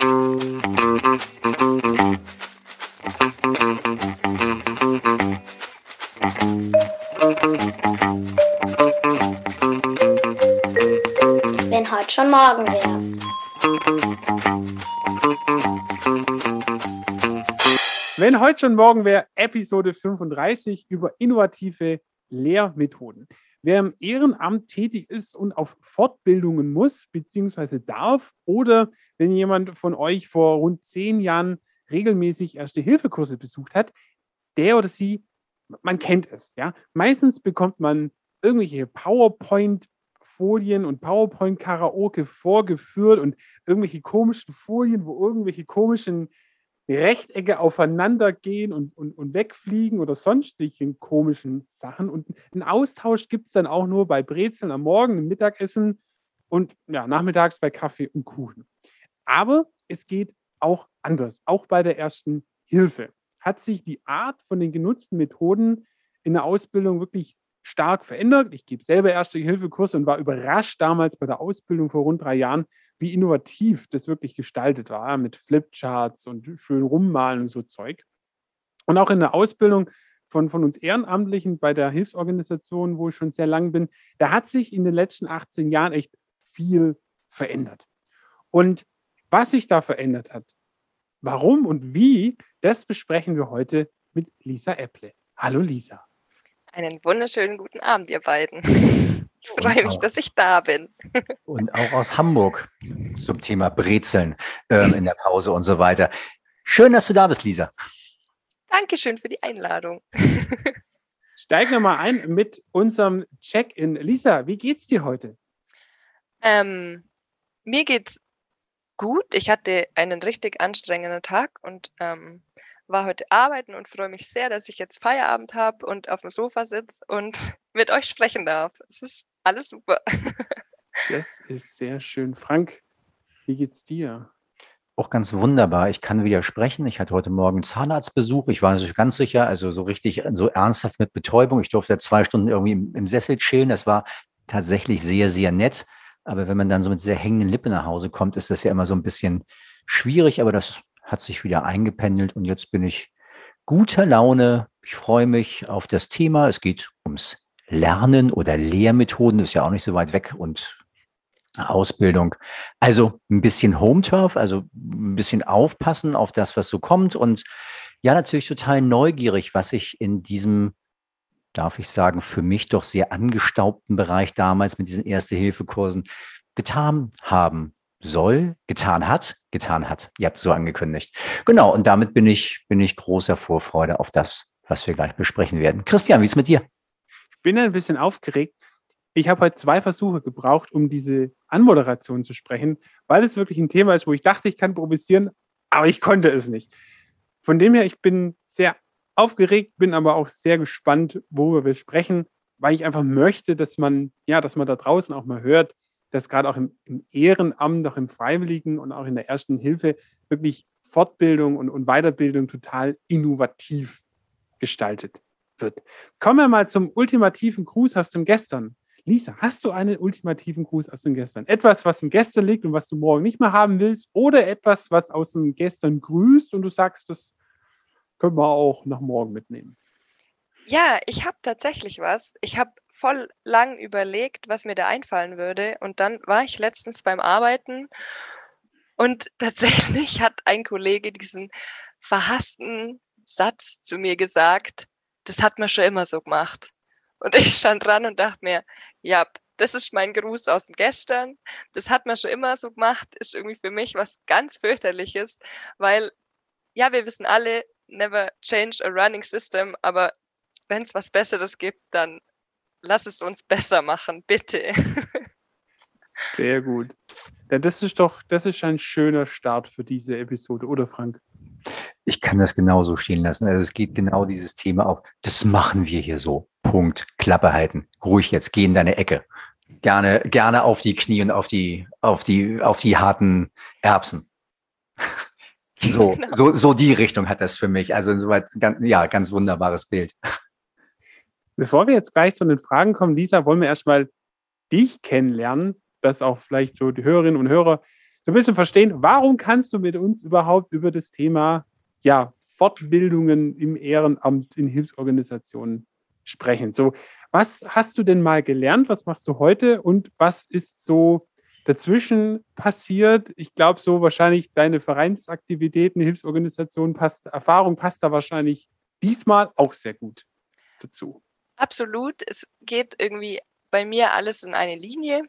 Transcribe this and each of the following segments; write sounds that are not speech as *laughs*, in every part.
Wenn heute schon morgen wäre. Wenn heute schon morgen wäre, Episode 35 über innovative Lehrmethoden. Wer im Ehrenamt tätig ist und auf Fortbildungen muss, beziehungsweise darf, oder wenn jemand von euch vor rund zehn Jahren regelmäßig Erste-Hilfe-Kurse besucht hat, der oder sie, man kennt es, ja. Meistens bekommt man irgendwelche PowerPoint-Folien und PowerPoint-Karaoke vorgeführt und irgendwelche komischen Folien, wo irgendwelche komischen Rechtecke aufeinander gehen und, und, und wegfliegen oder sonstigen komischen Sachen. Und einen Austausch gibt es dann auch nur bei Brezeln am Morgen, im Mittagessen und ja, nachmittags bei Kaffee und Kuchen. Aber es geht auch anders. Auch bei der ersten Hilfe hat sich die Art von den genutzten Methoden in der Ausbildung wirklich stark verändert. Ich gebe selber Erste-Hilfe-Kurse und war überrascht damals bei der Ausbildung vor rund drei Jahren, wie innovativ das wirklich gestaltet war, mit Flipcharts und schön rummalen und so Zeug. Und auch in der Ausbildung von, von uns Ehrenamtlichen bei der Hilfsorganisation, wo ich schon sehr lang bin, da hat sich in den letzten 18 Jahren echt viel verändert. Und was sich da verändert hat, warum und wie, das besprechen wir heute mit Lisa Epple. Hallo Lisa. Einen wunderschönen guten Abend, ihr beiden. Ich freue mich, dass ich da bin. Und auch aus Hamburg zum Thema Brezeln ähm, in der Pause und so weiter. Schön, dass du da bist, Lisa. Dankeschön für die Einladung. Steigen wir mal ein mit unserem Check-in. Lisa, wie geht's dir heute? Ähm, mir geht's gut. Ich hatte einen richtig anstrengenden Tag und ähm, war heute arbeiten und freue mich sehr, dass ich jetzt Feierabend habe und auf dem Sofa sitze und *laughs* mit euch sprechen darf. Es ist alles super. Das ist sehr schön. Frank, wie geht's dir? Auch ganz wunderbar. Ich kann widersprechen. Ich hatte heute Morgen Zahnarztbesuch. Ich war nicht ganz sicher, also so richtig, so ernsthaft mit Betäubung. Ich durfte zwei Stunden irgendwie im, im Sessel chillen. Das war tatsächlich sehr, sehr nett. Aber wenn man dann so mit sehr hängenden Lippen nach Hause kommt, ist das ja immer so ein bisschen schwierig. Aber das hat sich wieder eingependelt und jetzt bin ich guter Laune. Ich freue mich auf das Thema. Es geht ums Lernen oder Lehrmethoden, das ist ja auch nicht so weit weg und Ausbildung. Also ein bisschen Home-Turf, also ein bisschen aufpassen auf das, was so kommt und ja, natürlich total neugierig, was ich in diesem, darf ich sagen, für mich doch sehr angestaubten Bereich damals mit diesen Erste-Hilfe-Kursen getan haben soll, getan hat, getan hat. Ihr habt es so angekündigt. Genau, und damit bin ich, bin ich großer Vorfreude auf das, was wir gleich besprechen werden. Christian, wie ist mit dir? Ich bin ein bisschen aufgeregt. Ich habe heute zwei Versuche gebraucht, um diese Anmoderation zu sprechen, weil es wirklich ein Thema ist, wo ich dachte, ich kann improvisieren, aber ich konnte es nicht. Von dem her, ich bin sehr aufgeregt, bin aber auch sehr gespannt, worüber wir sprechen, weil ich einfach möchte, dass man, ja, dass man da draußen auch mal hört, dass gerade auch im, im, Ehrenamt, auch im Freiwilligen und auch in der ersten Hilfe wirklich Fortbildung und, und Weiterbildung total innovativ gestaltet wird. Kommen wir mal zum ultimativen Gruß aus dem Gestern. Lisa, hast du einen ultimativen Gruß aus dem Gestern? Etwas, was im Gestern liegt und was du morgen nicht mehr haben willst? Oder etwas, was aus dem Gestern grüßt und du sagst, das können wir auch nach morgen mitnehmen? Ja, ich habe tatsächlich was. Ich habe voll lang überlegt, was mir da einfallen würde. Und dann war ich letztens beim Arbeiten und *laughs* tatsächlich hat ein Kollege diesen verhassten Satz zu mir gesagt, das hat man schon immer so gemacht. Und ich stand dran und dachte mir, ja, das ist mein Gruß aus dem Gestern. Das hat man schon immer so gemacht, ist irgendwie für mich was ganz fürchterliches, weil ja, wir wissen alle, never change a running system, aber wenn es was Besseres gibt, dann lass es uns besser machen, bitte. *laughs* Sehr gut. Ja, das ist doch, das ist ein schöner Start für diese Episode, oder Frank? Ich kann das genauso stehen lassen. Also es geht genau dieses Thema auf. Das machen wir hier so. Punkt. Klappe halten. Ruhig jetzt, geh in deine Ecke. Gerne, gerne auf die Knie und auf die, auf die, auf die harten Erbsen. *laughs* So, *laughs* genau. so, so die Richtung hat das für mich. Also insoweit, ganz, ja, ganz wunderbares Bild. Bevor wir jetzt gleich zu den Fragen kommen, Lisa, wollen wir erstmal dich kennenlernen, dass auch vielleicht so die Hörerinnen und Hörer so ein bisschen verstehen, warum kannst du mit uns überhaupt über das Thema ja, Fortbildungen im Ehrenamt in Hilfsorganisationen sprechen. So, was hast du denn mal gelernt? Was machst du heute? Und was ist so dazwischen passiert? Ich glaube, so wahrscheinlich deine Vereinsaktivitäten, Hilfsorganisationen, passt, Erfahrung passt da wahrscheinlich diesmal auch sehr gut dazu. Absolut. Es geht irgendwie bei mir alles in eine Linie.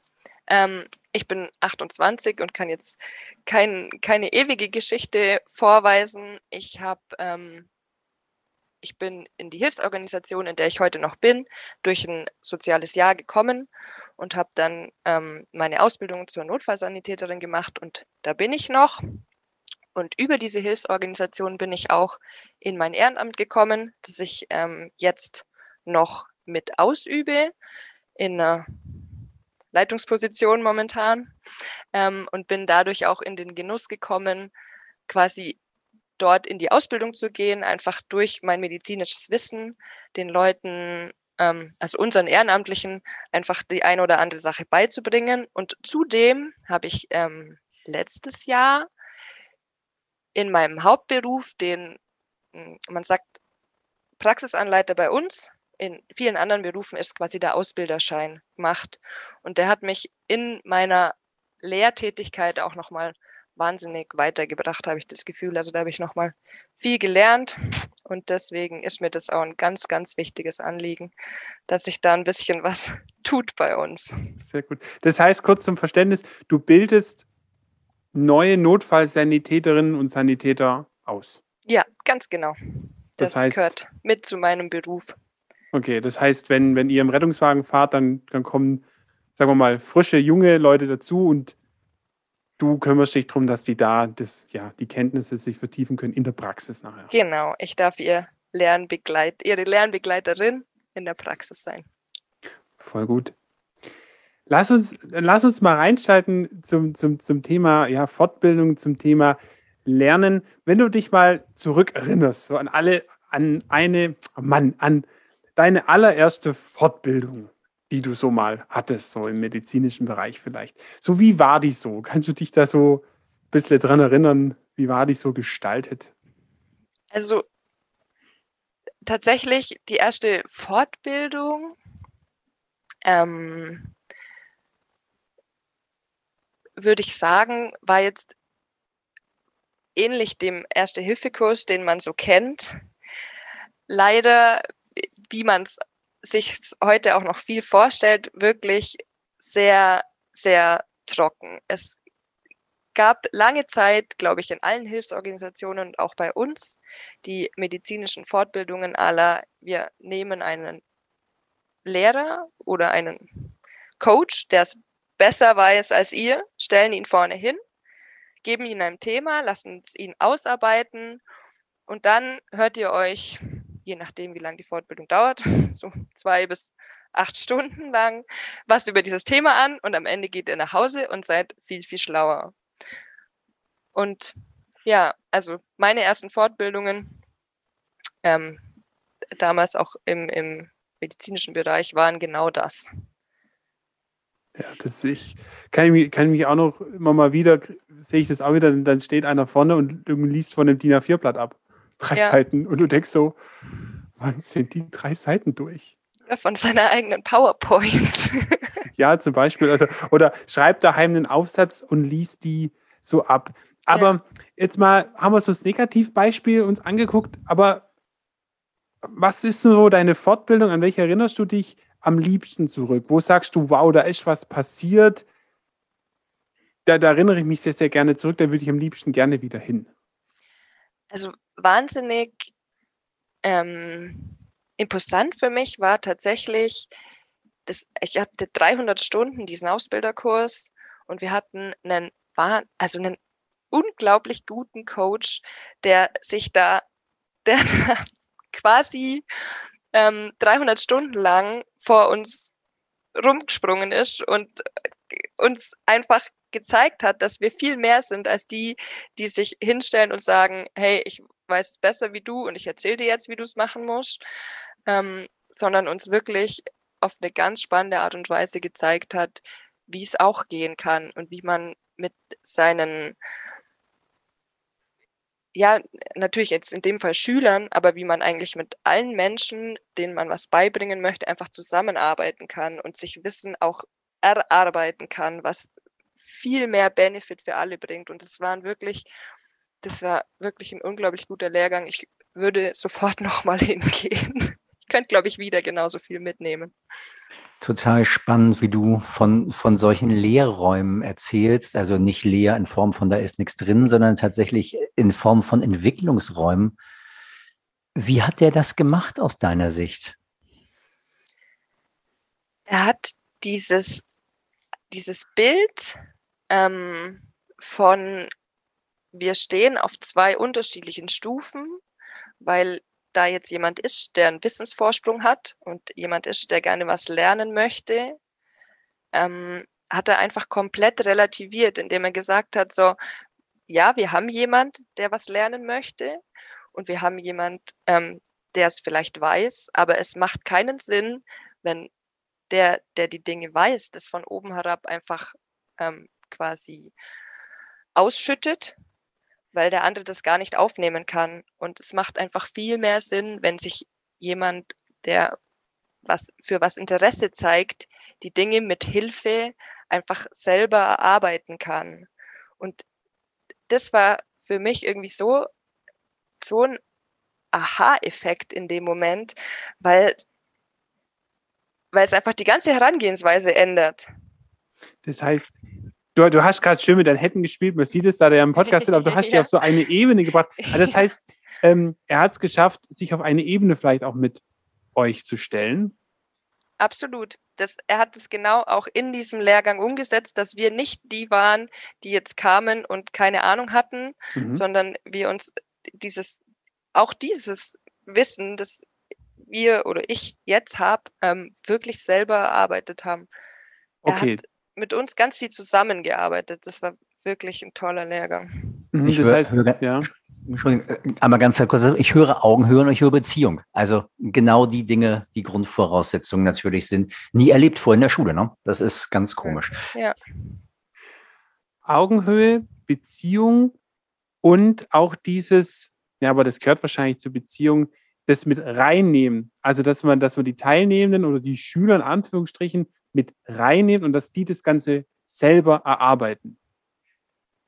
Ähm, ich bin 28 und kann jetzt kein, keine ewige Geschichte vorweisen. Ich habe ähm, ich bin in die Hilfsorganisation, in der ich heute noch bin, durch ein soziales Jahr gekommen und habe dann ähm, meine Ausbildung zur Notfallsanitäterin gemacht und da bin ich noch. Und über diese Hilfsorganisation bin ich auch in mein Ehrenamt gekommen, das ich ähm, jetzt noch mit ausübe in einer Leitungsposition momentan ähm, und bin dadurch auch in den Genuss gekommen, quasi dort in die Ausbildung zu gehen, einfach durch mein medizinisches Wissen den Leuten, ähm, also unseren Ehrenamtlichen, einfach die eine oder andere Sache beizubringen. Und zudem habe ich ähm, letztes Jahr in meinem Hauptberuf, den hm, man sagt Praxisanleiter bei uns, in vielen anderen Berufen ist quasi der Ausbilderschein gemacht. Und der hat mich in meiner Lehrtätigkeit auch nochmal wahnsinnig weitergebracht, habe ich das Gefühl. Also da habe ich nochmal viel gelernt und deswegen ist mir das auch ein ganz, ganz wichtiges Anliegen, dass sich da ein bisschen *laughs* was tut bei uns. Sehr gut. Das heißt, kurz zum Verständnis, du bildest neue Notfallsanitäterinnen und Sanitäter aus. Ja, ganz genau. Das, das heißt, gehört mit zu meinem Beruf. Okay, das heißt, wenn, wenn ihr im Rettungswagen fahrt, dann, dann kommen, sagen wir mal, frische, junge Leute dazu und du kümmerst dich darum, dass die da das, ja, die Kenntnisse sich vertiefen können in der Praxis nachher. Genau, ich darf ihr Lernbegleit, ihre Lernbegleiterin in der Praxis sein. Voll gut. Lass uns, lass uns mal reinschalten zum, zum, zum Thema ja, Fortbildung, zum Thema Lernen. Wenn du dich mal zurückerinnerst, so an alle, an eine, oh Mann, an deine allererste Fortbildung die du so mal hattest, so im medizinischen Bereich vielleicht. So wie war die so? Kannst du dich da so ein bisschen dran erinnern? Wie war die so gestaltet? Also tatsächlich die erste Fortbildung ähm, würde ich sagen, war jetzt ähnlich dem Erste-Hilfe-Kurs, den man so kennt. Leider, wie man es sich heute auch noch viel vorstellt, wirklich sehr, sehr trocken. Es gab lange Zeit, glaube ich, in allen Hilfsorganisationen und auch bei uns die medizinischen Fortbildungen aller, wir nehmen einen Lehrer oder einen Coach, der es besser weiß als ihr, stellen ihn vorne hin, geben ihn ein Thema, lassen ihn ausarbeiten und dann hört ihr euch je nachdem, wie lange die Fortbildung dauert, *laughs* so zwei bis acht Stunden lang, was über dieses Thema an und am Ende geht ihr nach Hause und seid viel, viel schlauer. Und ja, also meine ersten Fortbildungen, ähm, damals auch im, im medizinischen Bereich, waren genau das. Ja, das ich kann ich mich, kann ich mich auch noch immer mal wieder, sehe ich das auch wieder, dann steht einer vorne und liest von dem DIN A4-Blatt ab drei ja. Seiten und du denkst so, wann sind die drei Seiten durch? Von seiner eigenen PowerPoint. *laughs* ja, zum Beispiel. Also, oder schreibt daheim einen Aufsatz und liest die so ab. Aber ja. jetzt mal haben wir so das Negativbeispiel uns angeguckt, aber was ist so deine Fortbildung? An welche erinnerst du dich am liebsten zurück? Wo sagst du, wow, da ist was passiert? Da, da erinnere ich mich sehr, sehr gerne zurück, da würde ich am liebsten gerne wieder hin. Also wahnsinnig ähm, imposant für mich war tatsächlich, das, ich hatte 300 Stunden diesen Ausbilderkurs und wir hatten einen, also einen unglaublich guten Coach, der sich da, *laughs* der quasi ähm, 300 Stunden lang vor uns rumgesprungen ist und uns einfach gezeigt hat, dass wir viel mehr sind als die, die sich hinstellen und sagen, hey, ich weiß es besser wie du und ich erzähle dir jetzt, wie du es machen musst, ähm, sondern uns wirklich auf eine ganz spannende Art und Weise gezeigt hat, wie es auch gehen kann und wie man mit seinen, ja, natürlich jetzt in dem Fall Schülern, aber wie man eigentlich mit allen Menschen, denen man was beibringen möchte, einfach zusammenarbeiten kann und sich Wissen auch erarbeiten kann, was viel mehr Benefit für alle bringt. Und das waren wirklich, das war wirklich ein unglaublich guter Lehrgang. Ich würde sofort *laughs* nochmal hingehen. Ich könnte, glaube ich, wieder genauso viel mitnehmen. Total spannend, wie du von, von solchen Lehrräumen erzählst. Also nicht leer in Form von da ist nichts drin, sondern tatsächlich in Form von Entwicklungsräumen. Wie hat der das gemacht aus deiner Sicht? Er hat dieses, dieses Bild ähm, von, wir stehen auf zwei unterschiedlichen Stufen, weil da jetzt jemand ist, der einen Wissensvorsprung hat und jemand ist, der gerne was lernen möchte, ähm, hat er einfach komplett relativiert, indem er gesagt hat, so, ja, wir haben jemand, der was lernen möchte und wir haben jemand, ähm, der es vielleicht weiß, aber es macht keinen Sinn, wenn der, der die Dinge weiß, das von oben herab einfach ähm, quasi ausschüttet, weil der andere das gar nicht aufnehmen kann. Und es macht einfach viel mehr Sinn, wenn sich jemand, der was für was Interesse zeigt, die Dinge mit Hilfe einfach selber erarbeiten kann. Und das war für mich irgendwie so, so ein Aha-Effekt in dem Moment, weil, weil es einfach die ganze Herangehensweise ändert. Das heißt, du, du hast gerade schön mit deinen Händen gespielt, man sieht es da der im Podcast, aber du *laughs* hast ja. die auf so eine Ebene gebracht. Also das *laughs* heißt, ähm, er hat es geschafft, sich auf eine Ebene vielleicht auch mit euch zu stellen. Absolut. Das, er hat es genau auch in diesem Lehrgang umgesetzt, dass wir nicht die waren, die jetzt kamen und keine Ahnung hatten, mhm. sondern wir uns dieses, auch dieses Wissen, das wir oder ich jetzt habe, ähm, wirklich selber erarbeitet haben. Er okay. hat mit uns ganz viel zusammengearbeitet. Das war wirklich ein toller Lehrgang. Mhm, ich das höre, heißt, höre, ja. Entschuldigung, äh, einmal ganz kurz. Ich höre Augenhöhe und ich höre Beziehung. Also genau die Dinge, die Grundvoraussetzungen natürlich sind. Nie erlebt vor in der Schule, ne? Das ist ganz komisch. Ja. Augenhöhe, Beziehung und auch dieses, ja, aber das gehört wahrscheinlich zur Beziehung, das mit reinnehmen. Also, dass man, dass man die Teilnehmenden oder die Schüler in Anführungsstrichen mit reinnimmt und dass die das Ganze selber erarbeiten.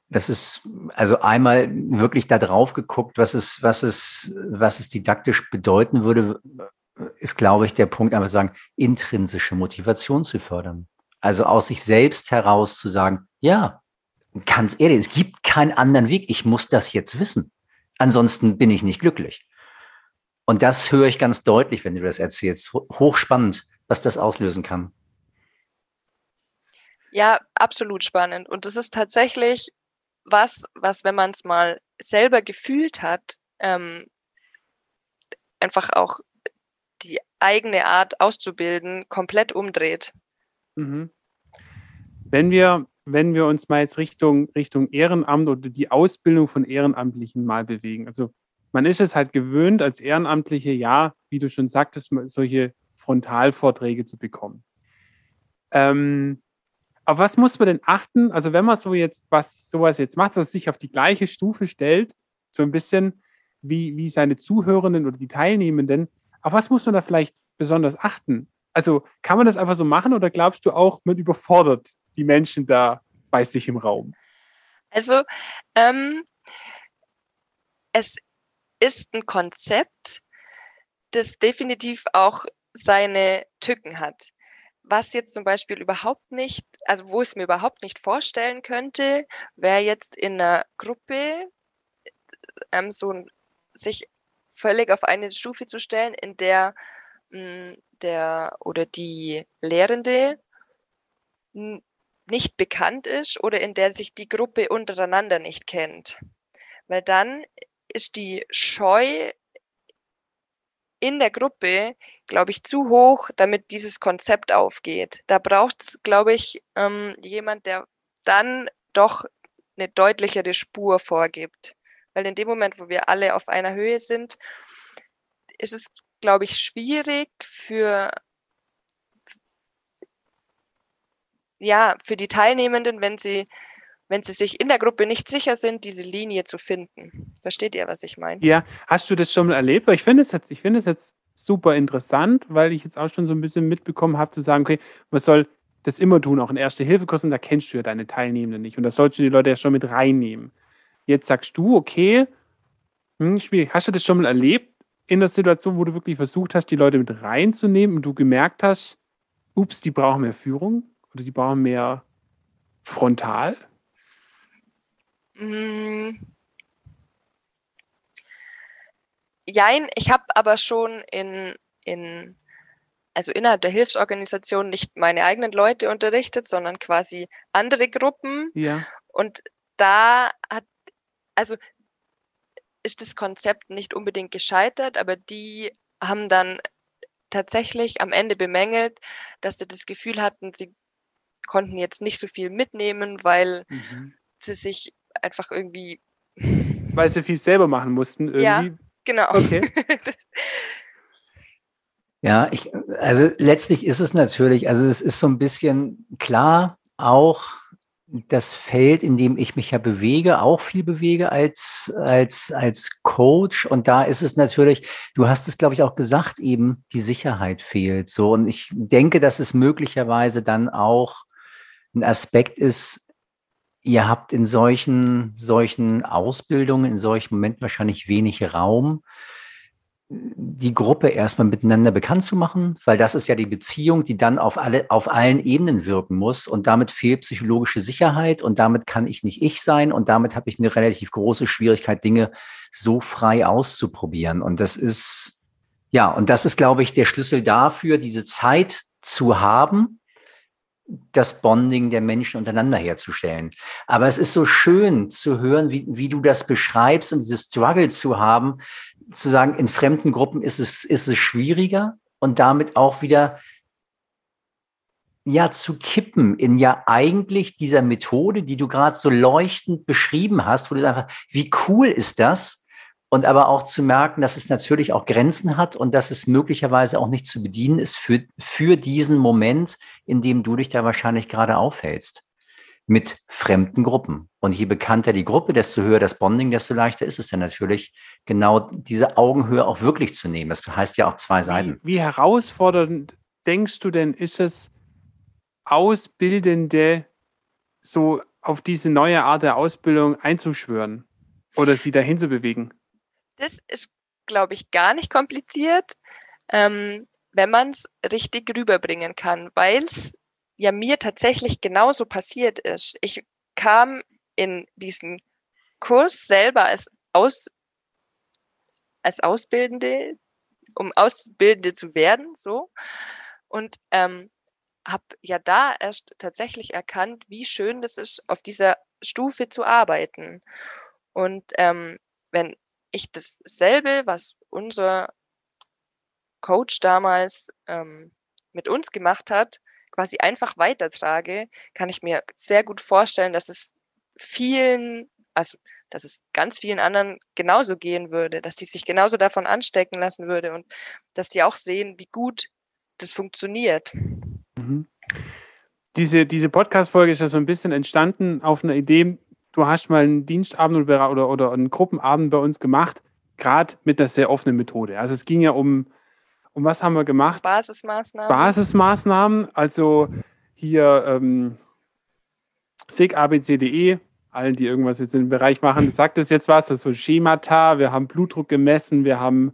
Das ist also einmal wirklich da drauf geguckt, was es, was es, was es didaktisch bedeuten würde, ist, glaube ich, der Punkt, einfach sagen, intrinsische Motivation zu fördern. Also aus sich selbst heraus zu sagen, ja, ganz ehrlich, es gibt keinen anderen Weg. Ich muss das jetzt wissen. Ansonsten bin ich nicht glücklich. Und das höre ich ganz deutlich, wenn du das erzählst. Hochspannend, was das auslösen kann. Ja, absolut spannend. Und das ist tatsächlich was, was, wenn man es mal selber gefühlt hat, ähm, einfach auch die eigene Art auszubilden komplett umdreht. Mhm. Wenn wir, wenn wir uns mal jetzt Richtung, Richtung Ehrenamt oder die Ausbildung von Ehrenamtlichen mal bewegen. Also man ist es halt gewöhnt, als Ehrenamtliche, ja, wie du schon sagtest, solche Frontalvorträge zu bekommen. Ähm, auf was muss man denn achten? Also wenn man so jetzt was sowas jetzt macht, dass es sich auf die gleiche Stufe stellt, so ein bisschen wie, wie seine Zuhörenden oder die Teilnehmenden, auf was muss man da vielleicht besonders achten? Also kann man das einfach so machen oder glaubst du auch, man überfordert die Menschen da bei sich im Raum? Also ähm, es ist ein Konzept, das definitiv auch seine Tücken hat was jetzt zum Beispiel überhaupt nicht, also wo ich es mir überhaupt nicht vorstellen könnte, wäre jetzt in einer Gruppe ähm, so ein, sich völlig auf eine Stufe zu stellen, in der mh, hm, der oder die Lehrende nicht bekannt ist oder in der sich die Gruppe untereinander nicht kennt. Weil dann ist die Scheu in der Gruppe, glaube ich, zu hoch, damit dieses Konzept aufgeht. Da braucht es, glaube ich, ähm, jemand, der dann doch eine deutlichere Spur vorgibt. Weil in dem Moment, wo wir alle auf einer Höhe sind, ist es, glaube ich, schwierig für ja, für die Teilnehmenden, wenn sie wenn sie sich in der Gruppe nicht sicher sind, diese Linie zu finden. Versteht ihr, was ich meine? Ja, hast du das schon mal erlebt? Ich finde es jetzt, ich finde es jetzt super interessant, weil ich jetzt auch schon so ein bisschen mitbekommen habe, zu sagen, okay, man soll das immer tun, auch in Erste-Hilfe-Kursen, da kennst du ja deine Teilnehmenden nicht. Und da sollst du die Leute ja schon mit reinnehmen. Jetzt sagst du, okay, hm, schwierig. Hast du das schon mal erlebt in der Situation, wo du wirklich versucht hast, die Leute mit reinzunehmen und du gemerkt hast, ups, die brauchen mehr Führung oder die brauchen mehr frontal? Mm. Jein, ich habe aber schon in, in, also innerhalb der Hilfsorganisation nicht meine eigenen Leute unterrichtet, sondern quasi andere Gruppen. Ja. Und da hat, also ist das Konzept nicht unbedingt gescheitert, aber die haben dann tatsächlich am Ende bemängelt, dass sie das Gefühl hatten, sie konnten jetzt nicht so viel mitnehmen, weil Mhm. sie sich einfach irgendwie. Weil sie viel selber machen mussten irgendwie. Ja. Genau. Okay. *laughs* Ja, ich, also letztlich ist es natürlich, also es ist so ein bisschen klar auch das Feld, in dem ich mich ja bewege, auch viel bewege als, als, als Coach. Und da ist es natürlich, du hast es, glaube ich, auch gesagt, eben die Sicherheit fehlt. So. Und ich denke, dass es möglicherweise dann auch ein Aspekt ist, ihr habt in solchen, solchen Ausbildungen, in solchen Momenten wahrscheinlich wenig Raum, die Gruppe erstmal miteinander bekannt zu machen, weil das ist ja die Beziehung, die dann auf alle, auf allen Ebenen wirken muss. Und damit fehlt psychologische Sicherheit und damit kann ich nicht ich sein und damit habe ich eine relativ große Schwierigkeit, Dinge so frei auszuprobieren. Und das ist, ja, und das ist, glaube ich, der Schlüssel dafür, diese Zeit zu haben, das Bonding der Menschen untereinander herzustellen. Aber es ist so schön zu hören, wie, wie du das beschreibst und dieses Struggle zu haben, zu sagen, in fremden Gruppen ist es, ist es schwieriger und damit auch wieder ja zu kippen in ja eigentlich dieser Methode, die du gerade so leuchtend beschrieben hast, wo du einfach, wie cool ist das? Und aber auch zu merken, dass es natürlich auch Grenzen hat und dass es möglicherweise auch nicht zu bedienen ist für, für diesen Moment, in dem du dich da wahrscheinlich gerade aufhältst mit fremden Gruppen. Und je bekannter die Gruppe, desto höher das Bonding, desto leichter ist es dann natürlich, genau diese Augenhöhe auch wirklich zu nehmen. Das heißt ja auch zwei Seiten. Wie, wie herausfordernd denkst du denn, ist es, Ausbildende so auf diese neue Art der Ausbildung einzuschwören oder sie dahin zu bewegen? Das ist, glaube ich, gar nicht kompliziert, ähm, wenn man es richtig rüberbringen kann, weil es ja mir tatsächlich genauso passiert ist. Ich kam in diesen Kurs selber als, Aus, als Ausbildende, um Ausbildende zu werden, so. Und ähm, habe ja da erst tatsächlich erkannt, wie schön das ist, auf dieser Stufe zu arbeiten. Und ähm, wenn ich dasselbe, was unser Coach damals ähm, mit uns gemacht hat, quasi einfach weitertrage, kann ich mir sehr gut vorstellen, dass es vielen, also dass es ganz vielen anderen genauso gehen würde, dass die sich genauso davon anstecken lassen würde und dass die auch sehen, wie gut das funktioniert. Mhm. Diese, diese Podcast-Folge ist ja so ein bisschen entstanden auf einer Idee, du hast mal einen Dienstabend oder, oder, einen Gruppenabend bei uns gemacht, gerade mit einer sehr offenen Methode. Also es ging ja um, um was haben wir gemacht? Basismaßnahmen. Basismaßnahmen, also hier ähm, SIG, ABCDE, allen, die irgendwas jetzt in dem Bereich machen, sagt das jetzt was, das ist so Schemata, wir haben Blutdruck gemessen, wir haben,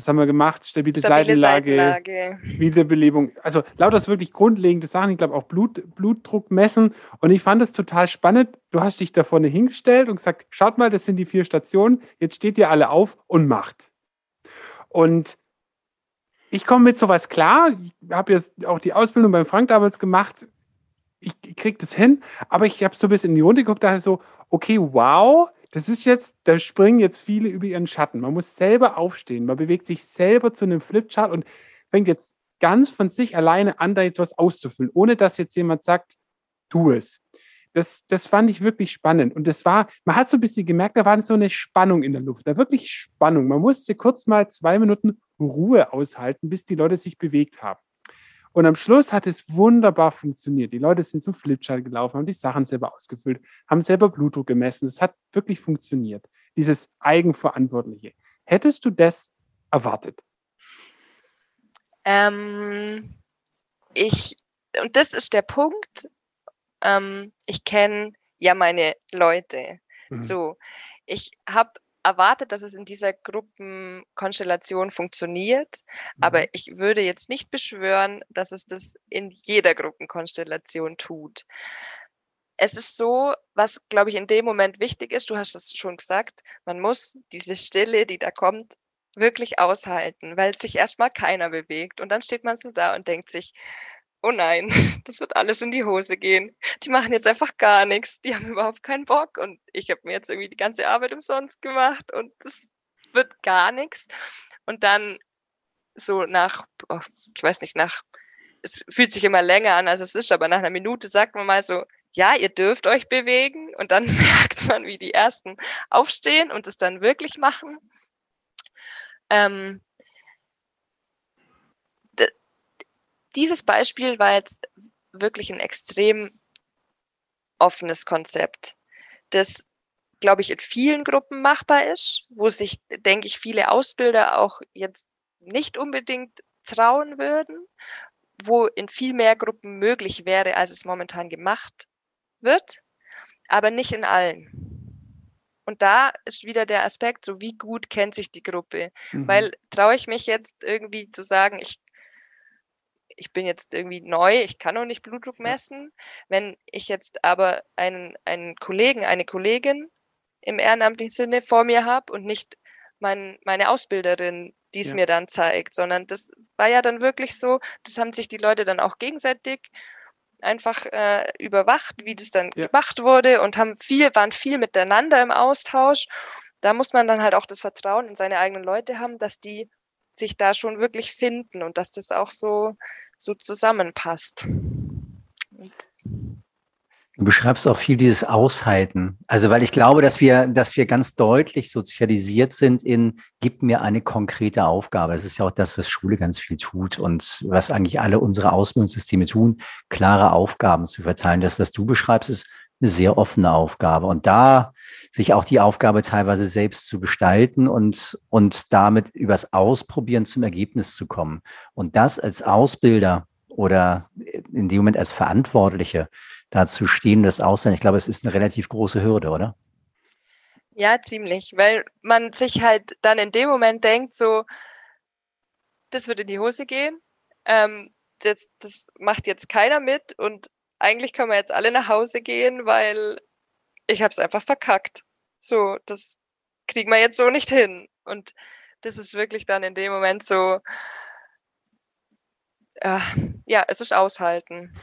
was haben wir gemacht? Stabile, Stabile Seitenlage, Seitenlage. Wiederbelebung, also lauter wirklich grundlegende Sachen, ich glaube auch Blut, Blutdruck messen. Und ich fand es total spannend, du hast dich da vorne hingestellt und gesagt, schaut mal, das sind die vier Stationen, jetzt steht ihr alle auf und macht. Und ich komme mit sowas klar, ich habe jetzt auch die Ausbildung beim Frank damals gemacht, ich kriege das hin, aber ich habe so ein bisschen in die Runde geguckt, dachte so, okay, wow, das ist jetzt, da springen jetzt viele über ihren Schatten. Man muss selber aufstehen, man bewegt sich selber zu einem Flipchart und fängt jetzt ganz von sich alleine an, da jetzt was auszufüllen, ohne dass jetzt jemand sagt, tu es. Das, das fand ich wirklich spannend. Und das war, man hat so ein bisschen gemerkt, da war so eine Spannung in der Luft, da wirklich Spannung. Man musste kurz mal zwei Minuten Ruhe aushalten, bis die Leute sich bewegt haben. Und am Schluss hat es wunderbar funktioniert. Die Leute sind zum Flipchart gelaufen, haben die Sachen selber ausgefüllt, haben selber Blutdruck gemessen. Es hat wirklich funktioniert. Dieses Eigenverantwortliche. Hättest du das erwartet? Ähm, ich, und das ist der Punkt, ähm, ich kenne ja meine Leute. Mhm. So, ich habe erwartet, dass es in dieser Gruppenkonstellation funktioniert, mhm. aber ich würde jetzt nicht beschwören, dass es das in jeder Gruppenkonstellation tut. Es ist so, was, glaube ich, in dem Moment wichtig ist, du hast es schon gesagt, man muss diese Stille, die da kommt, wirklich aushalten, weil sich erstmal keiner bewegt. Und dann steht man so da und denkt sich, oh nein, *laughs* das wird alles in die Hose gehen. Die machen jetzt einfach gar nichts. Die haben überhaupt keinen Bock und ich habe mir jetzt irgendwie die ganze Arbeit umsonst gemacht und das wird gar nichts. Und dann so nach, oh, ich weiß nicht, nach, es fühlt sich immer länger an, als es ist, aber nach einer Minute sagt man mal so, ja, ihr dürft euch bewegen und dann *laughs* merkt man, wie die ersten aufstehen und es dann wirklich machen. Ähm, dieses Beispiel war jetzt wirklich ein extrem offenes Konzept, das, glaube ich, in vielen Gruppen machbar ist, wo sich, denke ich, viele Ausbilder auch jetzt nicht unbedingt trauen würden, wo in viel mehr Gruppen möglich wäre, als es momentan gemacht wird, aber nicht in allen. Und da ist wieder der Aspekt, so wie gut kennt sich die Gruppe. Mhm. Weil traue ich mich jetzt irgendwie zu sagen, ich ich bin jetzt irgendwie neu, ich kann noch nicht Blutdruck messen. Wenn ich jetzt aber einen, einen Kollegen, eine Kollegin im ehrenamtlichen Sinne vor mir habe und nicht mein, meine Ausbilderin, die es ja. mir dann zeigt, sondern das war ja dann wirklich so, das haben sich die Leute dann auch gegenseitig einfach äh, überwacht, wie das dann ja. gemacht wurde und haben viel, waren viel miteinander im Austausch. Da muss man dann halt auch das Vertrauen in seine eigenen Leute haben, dass die sich da schon wirklich finden und dass das auch so so zusammenpasst. Du beschreibst auch viel dieses Aushalten. Also, weil ich glaube, dass wir, dass wir ganz deutlich sozialisiert sind in, gib mir eine konkrete Aufgabe. Das ist ja auch das, was Schule ganz viel tut und was eigentlich alle unsere Ausbildungssysteme tun, klare Aufgaben zu verteilen. Das, was du beschreibst, ist eine sehr offene Aufgabe. Und da sich auch die Aufgabe teilweise selbst zu gestalten und, und damit übers Ausprobieren zum Ergebnis zu kommen. Und das als Ausbilder oder in dem Moment als Verantwortliche dazu stehen, das aussehen, ich glaube, es ist eine relativ große Hürde, oder? Ja, ziemlich, weil man sich halt dann in dem Moment denkt, so, das wird in die Hose gehen, ähm, das, das macht jetzt keiner mit und eigentlich können wir jetzt alle nach Hause gehen, weil ich habe es einfach verkackt. So, das kriegen wir jetzt so nicht hin. Und das ist wirklich dann in dem Moment so, äh, ja, es ist aushalten.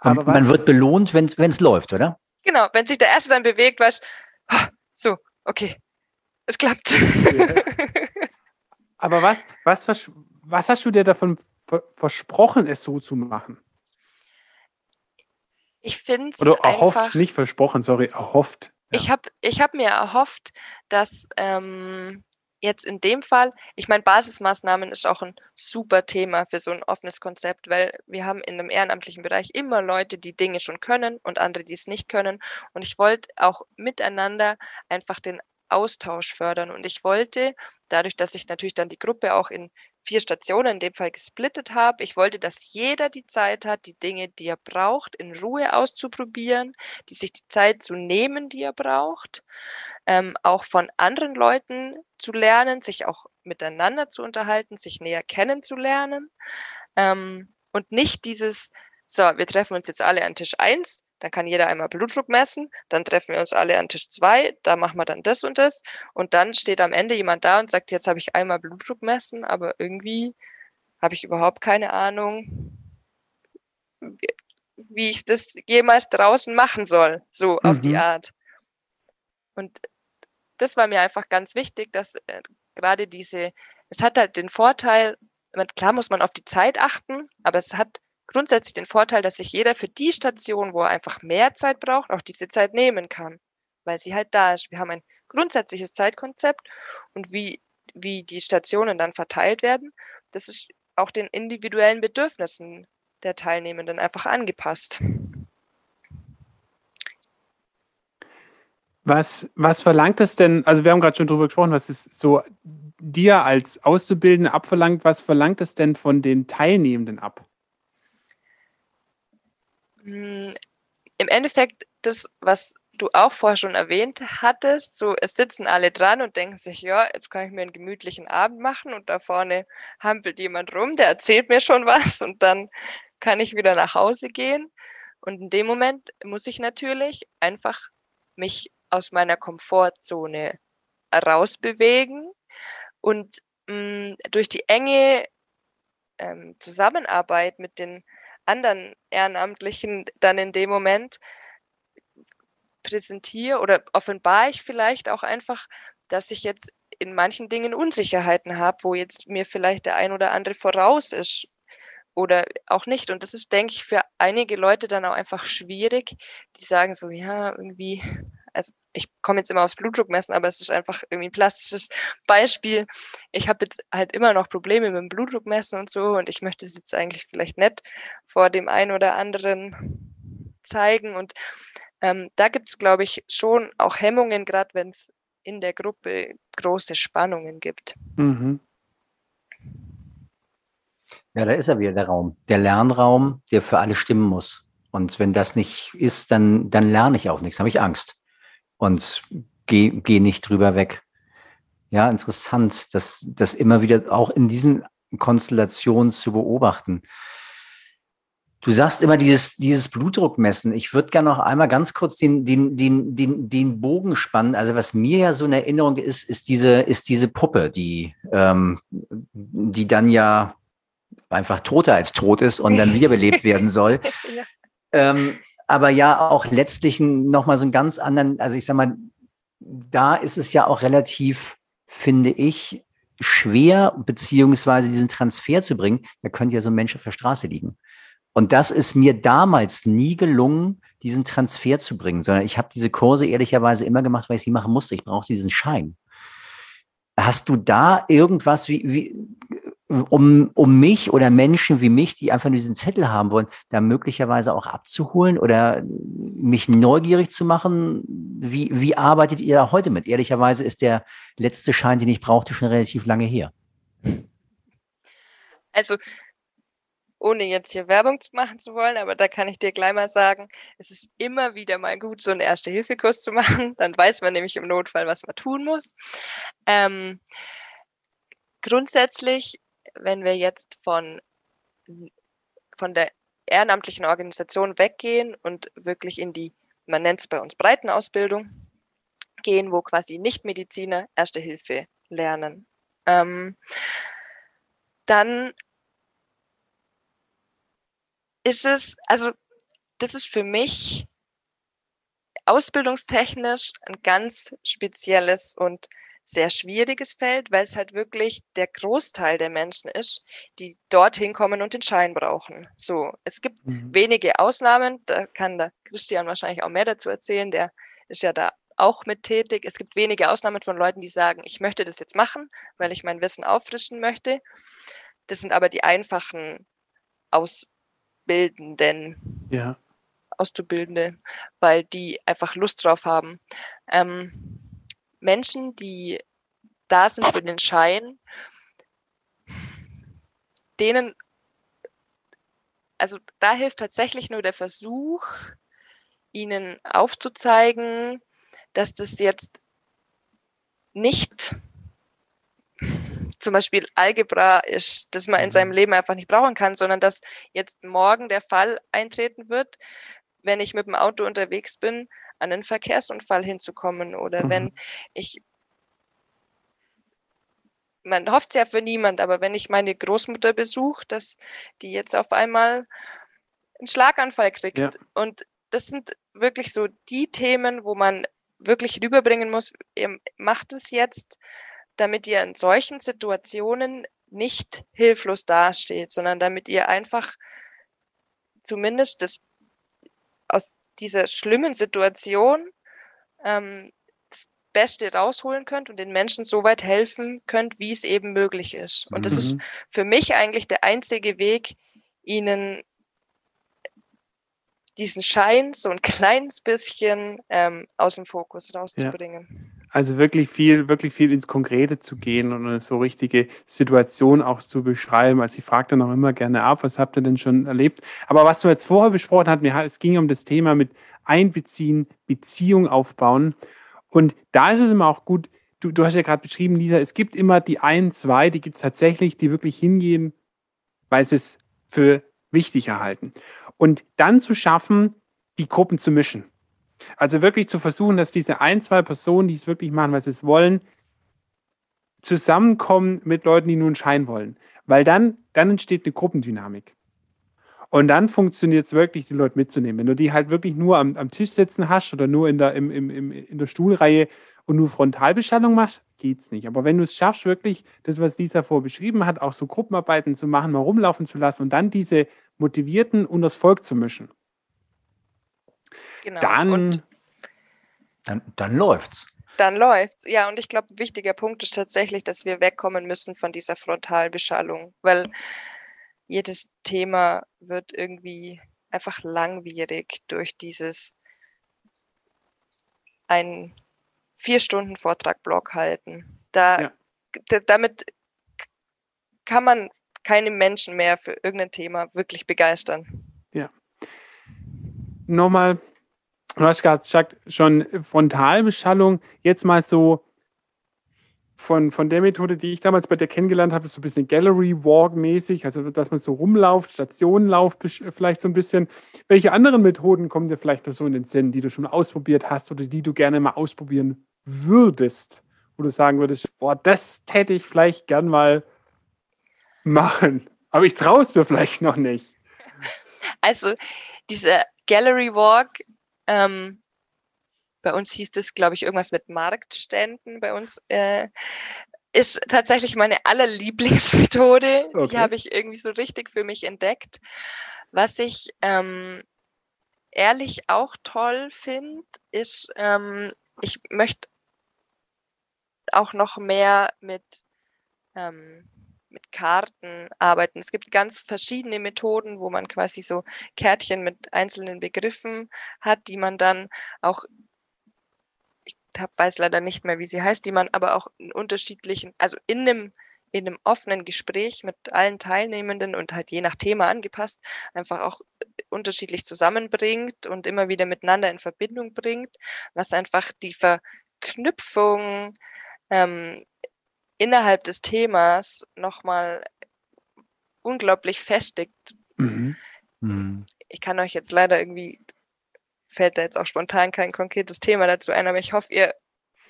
Aber man wird belohnt, wenn es läuft, oder? Genau, wenn sich der Erste dann bewegt, weißt oh, so, okay, es klappt. *laughs* Aber was, was, was hast du dir davon versprochen, es so zu machen? Ich finde es Oder erhofft, einfach, nicht versprochen, sorry, erhofft. Ja. Ich habe ich hab mir erhofft, dass ähm, jetzt in dem Fall, ich meine, Basismaßnahmen ist auch ein super Thema für so ein offenes Konzept, weil wir haben in dem ehrenamtlichen Bereich immer Leute, die Dinge schon können und andere, die es nicht können. Und ich wollte auch miteinander einfach den Austausch fördern. Und ich wollte, dadurch, dass ich natürlich dann die Gruppe auch in vier Stationen in dem Fall gesplittet habe. Ich wollte, dass jeder die Zeit hat, die Dinge, die er braucht, in Ruhe auszuprobieren, die sich die Zeit zu nehmen, die er braucht, ähm, auch von anderen Leuten zu lernen, sich auch miteinander zu unterhalten, sich näher kennenzulernen ähm, und nicht dieses, so, wir treffen uns jetzt alle an Tisch eins dann kann jeder einmal Blutdruck messen, dann treffen wir uns alle an Tisch zwei, da machen wir dann das und das und dann steht am Ende jemand da und sagt, jetzt habe ich einmal Blutdruck messen, aber irgendwie habe ich überhaupt keine Ahnung, wie ich das jemals draußen machen soll, so mhm. auf die mhm. Art. Und das war mir einfach ganz wichtig, dass äh, gerade diese, es hat halt den Vorteil, klar muss man auf die Zeit achten, aber es hat grundsätzlich den Vorteil, dass sich jeder für die Station, wo er einfach mehr Zeit braucht, auch diese Zeit nehmen kann, weil sie halt da ist. Wir haben ein grundsätzliches Zeitkonzept und wie, wie die Stationen dann verteilt werden, das ist auch den individuellen Bedürfnissen der Teilnehmenden einfach angepasst. Was, was verlangt es denn, also wir haben gerade schon drüber gesprochen, was ist so dir als Auszubildende abverlangt, was verlangt es denn von den Teilnehmenden ab? Hm, Im Endeffekt das, was du auch vorher schon erwähnt hattest, so es sitzen alle dran und denken sich, ja, jetzt kann ich mir einen gemütlichen Abend machen und da vorne hampelt jemand rum, der erzählt mir schon *laughs* was und dann kann ich wieder nach Hause gehen. Und in dem Moment muss ich natürlich einfach mich aus meiner Komfortzone rausbewegen und mh, mm, durch die enge ähm, Zusammenarbeit mit den anderen Ehrenamtlichen dann in dem Moment präsentiere oder offenbare ich vielleicht auch einfach, dass ich jetzt in manchen Dingen Unsicherheiten habe, wo jetzt mir vielleicht der ein oder andere voraus ist oder auch nicht. Und das ist, denke ich, für einige Leute dann auch einfach schwierig, die sagen so, ja, irgendwie, also ich komme jetzt immer aufs Blutdruckmessen, aber es ist einfach irgendwie ein plastisches Beispiel. Ich habe jetzt halt immer noch Probleme mit dem Blutdruckmessen und so und ich möchte es jetzt eigentlich vielleicht nicht vor dem einen oder anderen zeigen. Und ähm, da gibt es, glaube ich, schon auch Hemmungen, gerade wenn es in der Gruppe große Spannungen gibt. Mhm. Ja, da ist er wieder der Raum. Der Lernraum, der für alle stimmen muss. Und wenn das nicht ist, dann, dann lerne ich auch nichts, habe ich Angst. Und gehe geh nicht drüber weg. Ja, interessant, das, das immer wieder auch in diesen Konstellationen zu beobachten. Du sagst immer dieses, dieses Blutdruckmessen. Ich würde gerne noch einmal ganz kurz den, den, den, den, den Bogen spannen. Also was mir ja so in Erinnerung ist, ist diese, ist diese Puppe, die, ähm, die dann ja einfach toter als tot ist und dann *laughs* wiederbelebt werden soll. ja. ähm, aber ja auch letztlich nochmal so einen ganz anderen, also ich sag mal, da ist es ja auch relativ, finde ich, schwer, beziehungsweise diesen Transfer zu bringen. Da könnte ja so ein Mensch auf der Straße liegen. Und das ist mir damals nie gelungen, diesen Transfer zu bringen, sondern ich habe diese Kurse ehrlicherweise immer gemacht, weil ich sie machen musste. Ich brauche diesen Schein. Hast du da irgendwas, wie, wie, um, um mich oder Menschen wie mich, die einfach nur diesen Zettel haben wollen, da möglicherweise auch abzuholen oder mich neugierig zu machen? Wie, wie arbeitet ihr da heute mit? Ehrlicherweise ist der letzte Schein, den ich brauchte, schon relativ lange her. Also ohne jetzt hier Werbung machen zu wollen, aber da kann ich dir gleich mal sagen, es ist immer wieder mal gut, so einen Erste-Hilfe-Kurs zu *laughs* machen. Dann weiß man nämlich im Notfall, was man tun muss. Ähm, grundsätzlich, wenn wir jetzt von, von der ehrenamtlichen Organisation weggehen und wirklich in die, man nennt es bei uns Breitenausbildung, gehen, wo quasi Nichtmediziner Erste Hilfe lernen. Ähm, dann ist es, also das ist für mich ausbildungstechnisch ein ganz spezielles und sehr schwieriges Feld, weil es halt wirklich der Großteil der Menschen ist, die dorthin kommen und den Schein brauchen. So, es gibt mhm. wenige Ausnahmen, da kann der Christian wahrscheinlich auch mehr dazu erzählen, der ist ja da auch mit tätig. Es gibt wenige Ausnahmen von Leuten, die sagen, ich möchte das jetzt machen, weil ich mein Wissen auffrischen möchte. Das sind aber die einfachen Aus Auszubildenden. Ja. Auszubildende, weil die einfach Lust drauf haben. Ähm, Menschen, die da sind für den Schein, denen, also da hilft tatsächlich nur der Versuch, ihnen aufzuzeigen, dass das jetzt nicht zum Beispiel Algebra ist, das man in seinem mhm. Leben einfach nicht brauchen kann, sondern dass jetzt morgen der Fall eintreten wird, wenn ich mit dem Auto unterwegs bin, an einen Verkehrsunfall hinzukommen oder mhm. wenn ich man hofft es ja für niemand, aber wenn ich meine Großmutter besuche, dass die jetzt auf einmal einen Schlaganfall kriegt. Ja. Und das sind wirklich so die Themen, wo man wirklich rüberbringen muss, ihr macht es jetzt, damit ihr in solchen Situationen nicht hilflos dasteht, sondern damit ihr einfach zumindest das, aus dieser schlimmen Situation ähm, Beste rausholen könnt und den Menschen so weit helfen könnt, wie es eben möglich ist. Und das Mhm. ist für mich eigentlich der einzige Weg, ihnen diesen Schein so ein kleines bisschen ähm, aus dem Fokus rauszubringen. Also wirklich viel, wirklich viel ins Konkrete zu gehen und eine so richtige Situation auch zu beschreiben. Also ich frage dann auch immer gerne ab, was habt ihr denn schon erlebt? Aber was wir jetzt vorher besprochen hatten, es ging um das Thema mit Einbeziehen, Beziehung aufbauen. Und da ist es immer auch gut, du, du hast ja gerade beschrieben, Lisa, es gibt immer die ein, zwei, die gibt es tatsächlich, die wirklich hingehen, weil sie es für wichtig erhalten. Und dann zu schaffen, die Gruppen zu mischen. Also wirklich zu versuchen, dass diese ein, zwei Personen, die es wirklich machen, weil sie es wollen, zusammenkommen mit Leuten, die nur einen Schein wollen. Weil dann, dann entsteht eine Gruppendynamik. Und dann funktioniert es wirklich, die Leute mitzunehmen. Wenn du die halt wirklich nur am, am Tisch sitzen hast oder nur in der, im, im, im, in der Stuhlreihe und nur Frontalbeschallung machst, geht's nicht. Aber wenn du es schaffst, wirklich das, was Lisa vorher beschrieben hat, auch so Gruppenarbeiten zu machen, mal rumlaufen zu lassen und dann diese Motivierten und das Volk zu mischen, Genau. dann und Dann, dann läuft's. dann läuft's. Ja, und ich glaube, ein wichtiger Punkt ist tatsächlich, dass wir wegkommen müssen von dieser Frontalbeschallung, weil jedes Thema wird irgendwie einfach langwierig durch dieses ein vier Stunden Vortrag-Blog halten. Da, Ja. damit kann man keine Menschen mehr für irgendein Thema wirklich begeistern. nochmal, du hast gerade gesagt, schon Frontalbeschallung, jetzt mal so von, von der Methode, die ich damals bei dir kennengelernt habe, so ein bisschen Gallery Walk mäßig, also dass man so rumlauft, Stationenlauf vielleicht so ein bisschen. Welche anderen Methoden kommen dir vielleicht noch so in den Sinn, die du schon ausprobiert hast oder die du gerne mal ausprobieren würdest, wo du sagen würdest, boah, das täte ich vielleicht gern mal machen, aber ich traue es mir vielleicht noch nicht. Also dieser Gallery Walk, ähm, bei uns hieß das, glaube ich, irgendwas mit Marktständen bei uns, äh, ist tatsächlich meine allerlieblingsmethode. Okay. Die habe ich irgendwie so richtig für mich entdeckt. Was ich ähm, ehrlich auch toll finde, ist, ähm, ich möchte auch noch mehr mit ähm, mit Karten arbeiten. Es gibt ganz verschiedene Methoden, wo man quasi so Kärtchen mit einzelnen Begriffen hat, die man dann auch, ich weiß leider nicht mehr, wie sie heißt, die man aber auch in unterschiedlichen, also in einem, in einem offenen Gespräch mit allen Teilnehmenden und halt je nach Thema angepasst, einfach auch unterschiedlich zusammenbringt und immer wieder miteinander in Verbindung bringt, was einfach die Verknüpfung ähm, innerhalb des Themas nochmal unglaublich festigt. Mhm. Hm. Ich kann euch jetzt leider irgendwie, fällt da jetzt auch spontan kein konkretes Thema dazu ein, aber ich hoffe, ihr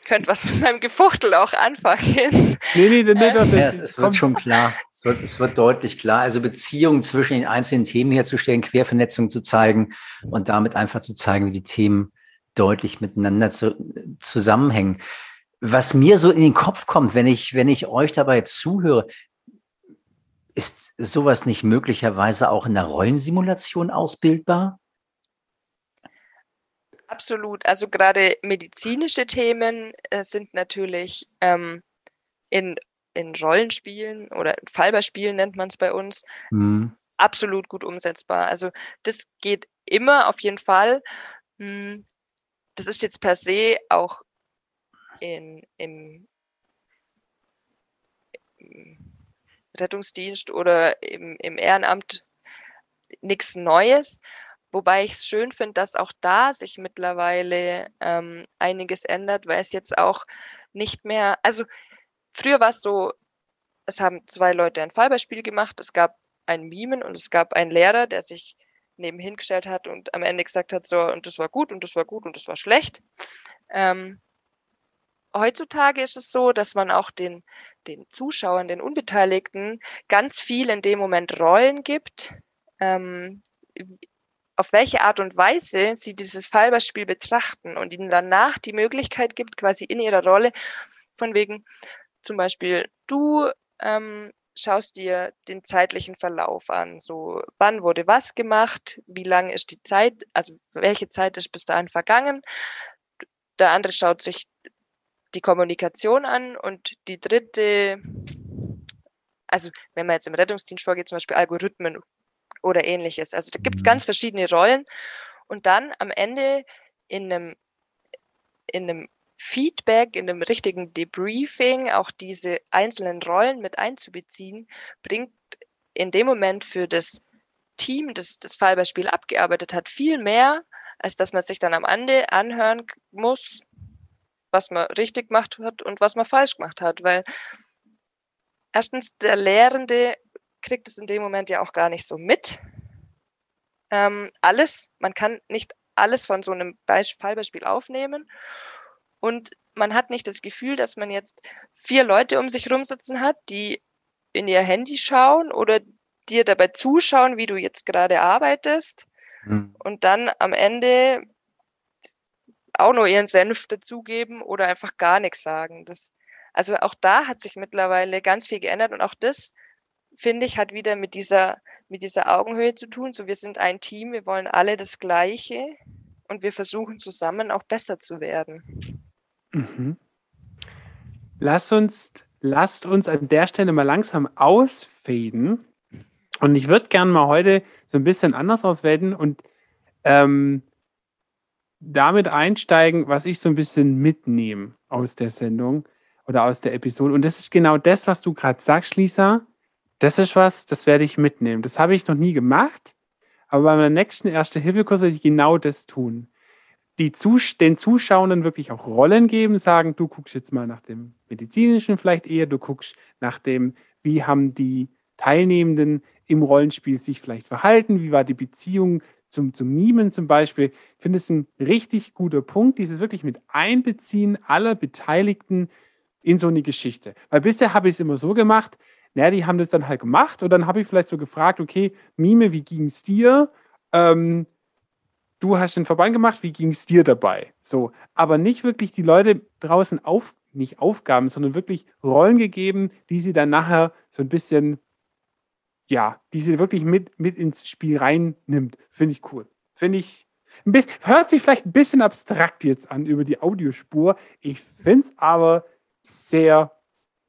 könnt was mit meinem Gefuchtel auch anfangen. Nee, nee, nee, nee das, Ja, es, es wird schon klar. Es wird, es wird deutlich klar. Also Beziehungen zwischen den einzelnen Themen herzustellen, Quervernetzung zu zeigen und damit einfach zu zeigen, wie die Themen deutlich miteinander zu, zusammenhängen. Was mir so in den Kopf kommt, wenn ich, wenn ich euch dabei zuhöre, ist sowas nicht möglicherweise auch in der Rollensimulation ausbildbar? Absolut. Also gerade medizinische Themen äh, sind natürlich ähm, in, in Rollenspielen oder in Fallbeispielen nennt man es bei uns, Hm. absolut gut umsetzbar. Also das geht immer auf jeden Fall. Hm, Das ist jetzt per se auch in, im, Rettungsdienst oder im, im Ehrenamt nichts Neues. Wobei ich es schön finde, dass auch da sich mittlerweile ähm, einiges ändert, weil es jetzt auch nicht mehr, also früher war es so, es haben zwei Leute ein Fallbeispiel gemacht, es gab ein Mimen und es gab einen Lehrer, der sich nebenhin gestellt hat und am Ende gesagt hat, so, und das war gut und das war gut und das war schlecht. Ähm, heutzutage ist es so, dass man auch den, den Zuschauern, den Unbeteiligten ganz viel in dem Moment Rollen gibt, ähm, auf welche Art und Weise sie dieses Fallbeispiel betrachten und ihnen danach die Möglichkeit gibt, quasi in ihrer Rolle von wegen zum Beispiel, du ähm, schaust dir den zeitlichen Verlauf an. So, wann wurde was gemacht? Wie lange ist die Zeit? Also, welche Zeit ist bis dahin vergangen? Der andere schaut sich die Kommunikation an und die dritte, also wenn man jetzt im Rettungsdienst vorgeht, zum Beispiel Algorithmen oder ähnliches. Also da gibt es Mhm. ganz verschiedene Rollen und dann am Ende in einem, in einem Feedback, in einem richtigen Debriefing auch diese einzelnen Rollen mit einzubeziehen, bringt in dem Moment für das Team, das das Fallbeispiel abgearbeitet hat, viel mehr, als dass man sich dann am Ende anhören muss, was man richtig gemacht hat und was man falsch gemacht hat. Weil erstens, der Lehrende kriegt es in dem Moment ja auch gar nicht so mit. Ähm, alles, man kann nicht alles von so einem Beisp Fallbeispiel aufnehmen. Und man hat nicht das Gefühl, dass man jetzt vier Leute um sich rumsitzen hat, die in ihr Handy schauen oder dir dabei zuschauen, wie du jetzt gerade arbeitest Mhm. und dann am Ende auch nur ihren Senf dazugeben oder einfach gar nichts sagen. Das, also auch da hat sich mittlerweile ganz viel geändert und auch das, finde ich, hat wieder mit dieser, mit dieser Augenhöhe zu tun. So, wir sind ein Team, wir wollen alle das Gleiche und wir versuchen zusammen auch besser zu werden. Mhm. Lass uns, lasst uns an der Stelle mal langsam ausfaden. Und ich würde gerne mal heute so ein bisschen anders auswählen und ähm, damit einsteigen, was ich so ein bisschen mitnehme aus der Sendung oder aus der Episode. Und das ist genau das, was du gerade sagst, Lisa. Das ist was, das werde ich mitnehmen. Das habe ich noch nie gemacht, aber bei meinem nächsten Erste-Hilfe-Kurs werde ich genau das tun die Zus den Zuschauenden wirklich auch Rollen geben, sagen, du guckst jetzt mal nach dem medizinischen vielleicht eher, du guckst nach dem, wie haben die Teilnehmenden im Rollenspiel sich vielleicht verhalten, wie war die Beziehung zum, zum Mimen zum Beispiel. Ich finde es ein richtig guter Punkt, dieses wirklich mit Einbeziehen aller Beteiligten in so eine Geschichte. Weil bisher habe ich es immer so gemacht, naja, die haben das dann halt gemacht und dann habe ich vielleicht so gefragt, okay, Mime, wie ging es dir? Ähm, du hast den Verband gemacht, wie ging es dir dabei? So, aber nicht wirklich die Leute draußen auf, nicht Aufgaben, sondern wirklich Rollen gegeben, die sie dann nachher so ein bisschen, ja, die sie wirklich mit, mit ins Spiel reinnimmt. Finde ich cool. Finde ich, ein bisschen, hört sich vielleicht ein bisschen abstrakt jetzt an über die Audiospur. Ich finde es aber sehr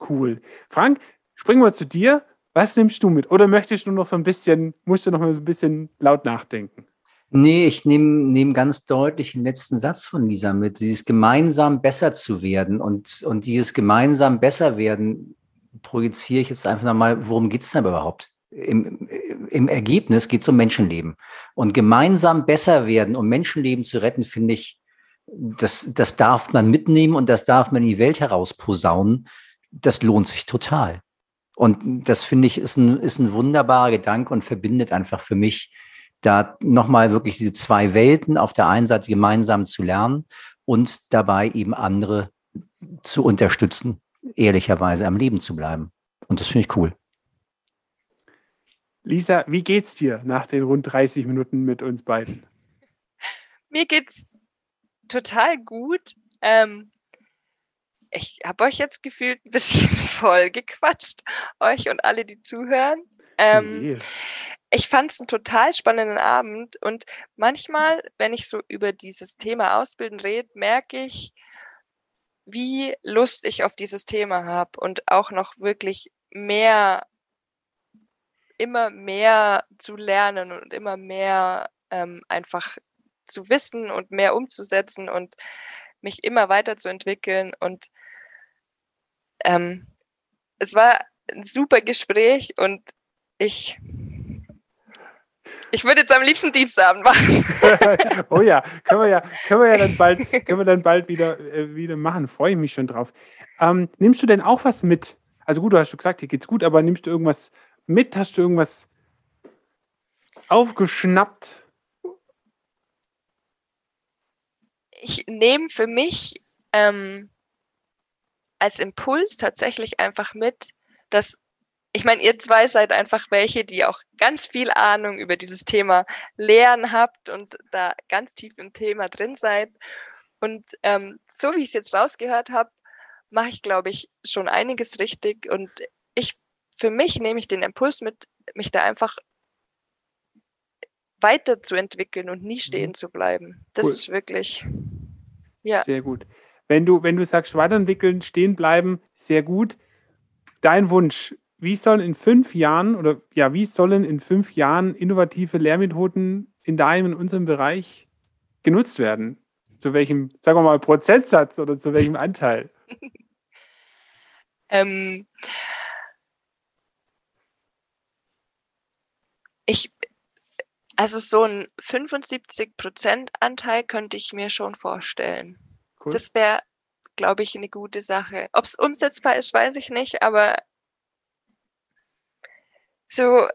cool. Frank, springen wir zu dir. Was nimmst du mit? Oder möchtest du noch so ein bisschen, musst du noch mal so ein bisschen laut nachdenken? Nee, ich nehme nehm ganz deutlich den letzten Satz von Lisa mit, dieses gemeinsam besser zu werden. Und, und dieses gemeinsam besser werden projiziere ich jetzt einfach nochmal, worum geht es denn überhaupt? Im, Im Ergebnis geht es um Menschenleben. Und gemeinsam besser werden, um Menschenleben zu retten, finde ich, das, das darf man mitnehmen und das darf man in die Welt herausposaunen. Das lohnt sich total. Und das finde ich ist ein, ist ein wunderbarer Gedanke und verbindet einfach für mich da nochmal wirklich diese zwei Welten auf der einen Seite gemeinsam zu lernen und dabei eben andere zu unterstützen, ehrlicherweise am Leben zu bleiben. Und das finde ich cool. Lisa, wie geht's dir nach den rund 30 Minuten mit uns beiden? Mir geht's total gut. Ähm, ich habe euch jetzt gefühlt ein bisschen *laughs* voll gequatscht, euch und alle, die zuhören. Ähm, Nee. ich fand es einen total spannenden Abend und manchmal, wenn ich so über dieses Thema Ausbilden rede, merke ich, wie Lust ich auf dieses Thema habe und auch noch wirklich mehr, immer mehr zu lernen und immer mehr ähm, einfach zu wissen und mehr umzusetzen und mich immer weiterzuentwickeln. Und ähm, es war ein super Gespräch und ich, ich würde jetzt am liebsten Dienstabend machen. *laughs* oh ja, können wir ja, können wir ja dann bald, *laughs* können wir dann bald wieder, äh, wieder machen. Freue ich mich schon drauf. Ähm, nimmst du denn auch was mit? Also gut, du hast schon gesagt, dir geht's gut, aber nimmst du irgendwas mit? Hast du irgendwas aufgeschnappt? Ich nehme für mich ähm, als Impuls tatsächlich einfach mit, dass ich meine, ihr zwei seid einfach welche, die auch ganz viel Ahnung über dieses Thema Lehren habt und da ganz tief im Thema drin seid. Und ähm, so wie ich es jetzt rausgehört habe, mache ich, glaube ich, schon einiges richtig. Und für mich nehme ich den Impuls mit, mich da einfach weiterzuentwickeln und nie stehen zu bleiben. Das Cool. ist wirklich, ja. Sehr gut. wenn du, wenn du sagst, weiterentwickeln, stehen bleiben, sehr gut. Dein Wunsch, wie sollen in fünf Jahren oder ja, wie sollen in fünf Jahren innovative Lehrmethoden in deinem, in unserem Bereich genutzt werden? Zu welchem, sagen wir mal, Prozentsatz oder zu welchem Anteil? *laughs* ähm, ich, also so ein 75% Anteil könnte ich mir schon vorstellen. Cool. Das wäre, glaube ich, eine gute Sache. Ob es umsetzbar ist, weiß ich nicht, aber so,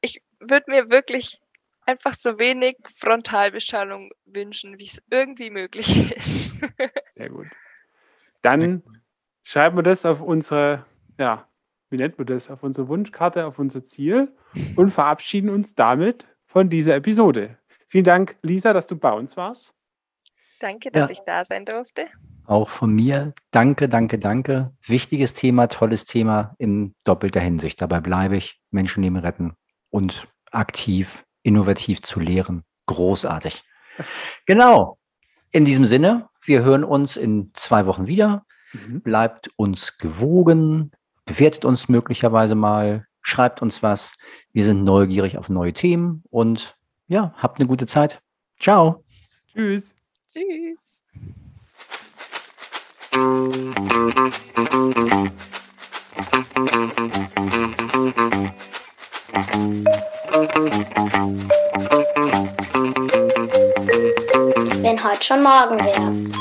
ich würde mir wirklich einfach so wenig Frontalbeschallung wünschen, wie es irgendwie möglich ist. Sehr gut. Dann schreiben wir das auf unsere, ja, wie nennt man das, auf unsere Wunschkarte, auf unser Ziel und verabschieden uns damit von dieser Episode. Vielen Dank, Lisa, dass du bei uns warst. Danke, dass Ja. ich da sein durfte. Auch von mir, danke, danke, danke. Wichtiges Thema, tolles Thema in doppelter Hinsicht. Dabei bleibe ich, Menschenleben retten und aktiv, innovativ zu lehren. Großartig. Genau. In diesem Sinne, wir hören uns in zwei Wochen wieder. Mhm. Bleibt uns gewogen, bewertet uns möglicherweise mal, schreibt uns was. Wir sind neugierig auf neue Themen und ja, habt eine gute Zeit. Ciao. Tschüss. Tschüss. Wenn heute schon morgen wäre.